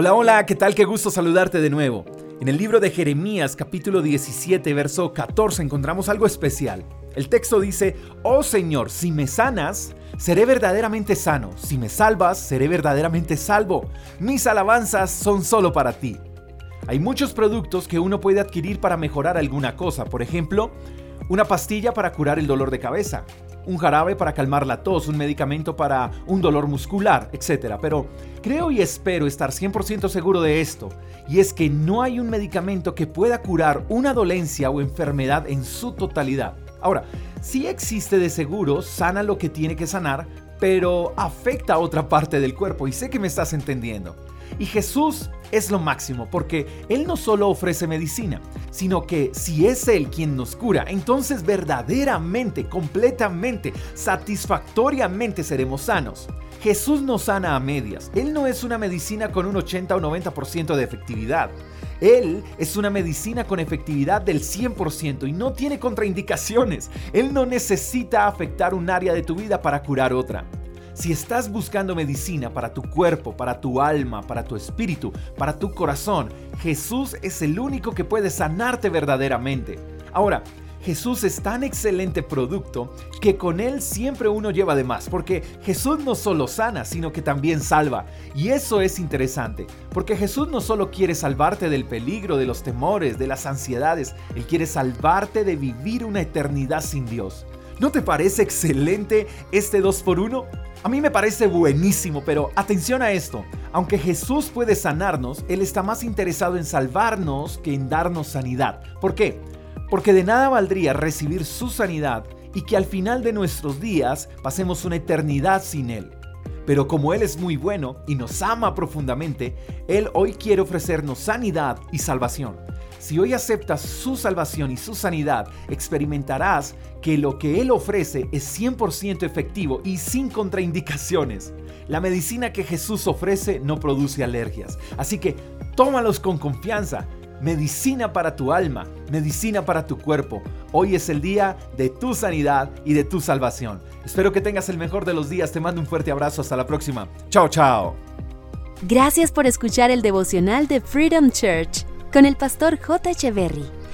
Hola, hola, ¿qué tal? Qué gusto saludarte de nuevo. En el libro de Jeremías capítulo 17, verso 14 encontramos algo especial. El texto dice, Oh Señor, si me sanas, seré verdaderamente sano. Si me salvas, seré verdaderamente salvo. Mis alabanzas son solo para ti. Hay muchos productos que uno puede adquirir para mejorar alguna cosa. Por ejemplo, una pastilla para curar el dolor de cabeza, un jarabe para calmar la tos, un medicamento para un dolor muscular, etc. Pero creo y espero estar 100% seguro de esto, y es que no hay un medicamento que pueda curar una dolencia o enfermedad en su totalidad. Ahora, sí existe de seguro, sana lo que tiene que sanar, pero afecta a otra parte del cuerpo y sé que me estás entendiendo. Y Jesús es lo máximo porque Él no solo ofrece medicina, sino que si es Él quien nos cura, entonces verdaderamente, completamente, satisfactoriamente seremos sanos. Jesús no sana a medias. Él no es una medicina con un 80 o 90% de efectividad. Él es una medicina con efectividad del 100% y no tiene contraindicaciones. Él no necesita afectar un área de tu vida para curar otra. Si estás buscando medicina para tu cuerpo, para tu alma, para tu espíritu, para tu corazón, Jesús es el único que puede sanarte verdaderamente. Ahora, Jesús es tan excelente producto que con Él siempre uno lleva de más, porque Jesús no solo sana, sino que también salva. Y eso es interesante, porque Jesús no solo quiere salvarte del peligro, de los temores, de las ansiedades, Él quiere salvarte de vivir una eternidad sin Dios. ¿No te parece excelente este 2 por 1 A mí me parece buenísimo, pero atención a esto. Aunque Jesús puede sanarnos, Él está más interesado en salvarnos que en darnos sanidad. ¿Por qué? Porque de nada valdría recibir su sanidad y que al final de nuestros días pasemos una eternidad sin Él. Pero como Él es muy bueno y nos ama profundamente, Él hoy quiere ofrecernos sanidad y salvación. Si hoy aceptas su salvación y su sanidad, experimentarás que lo que Él ofrece es 100% efectivo y sin contraindicaciones. La medicina que Jesús ofrece no produce alergias, así que tómalos con confianza. Medicina para tu alma, medicina para tu cuerpo. Hoy es el día de tu sanidad y de tu salvación. Espero que tengas el mejor de los días. Te mando un fuerte abrazo. Hasta la próxima. Chao, chao. Gracias por escuchar el devocional de Freedom Church con el pastor J. Echeverry.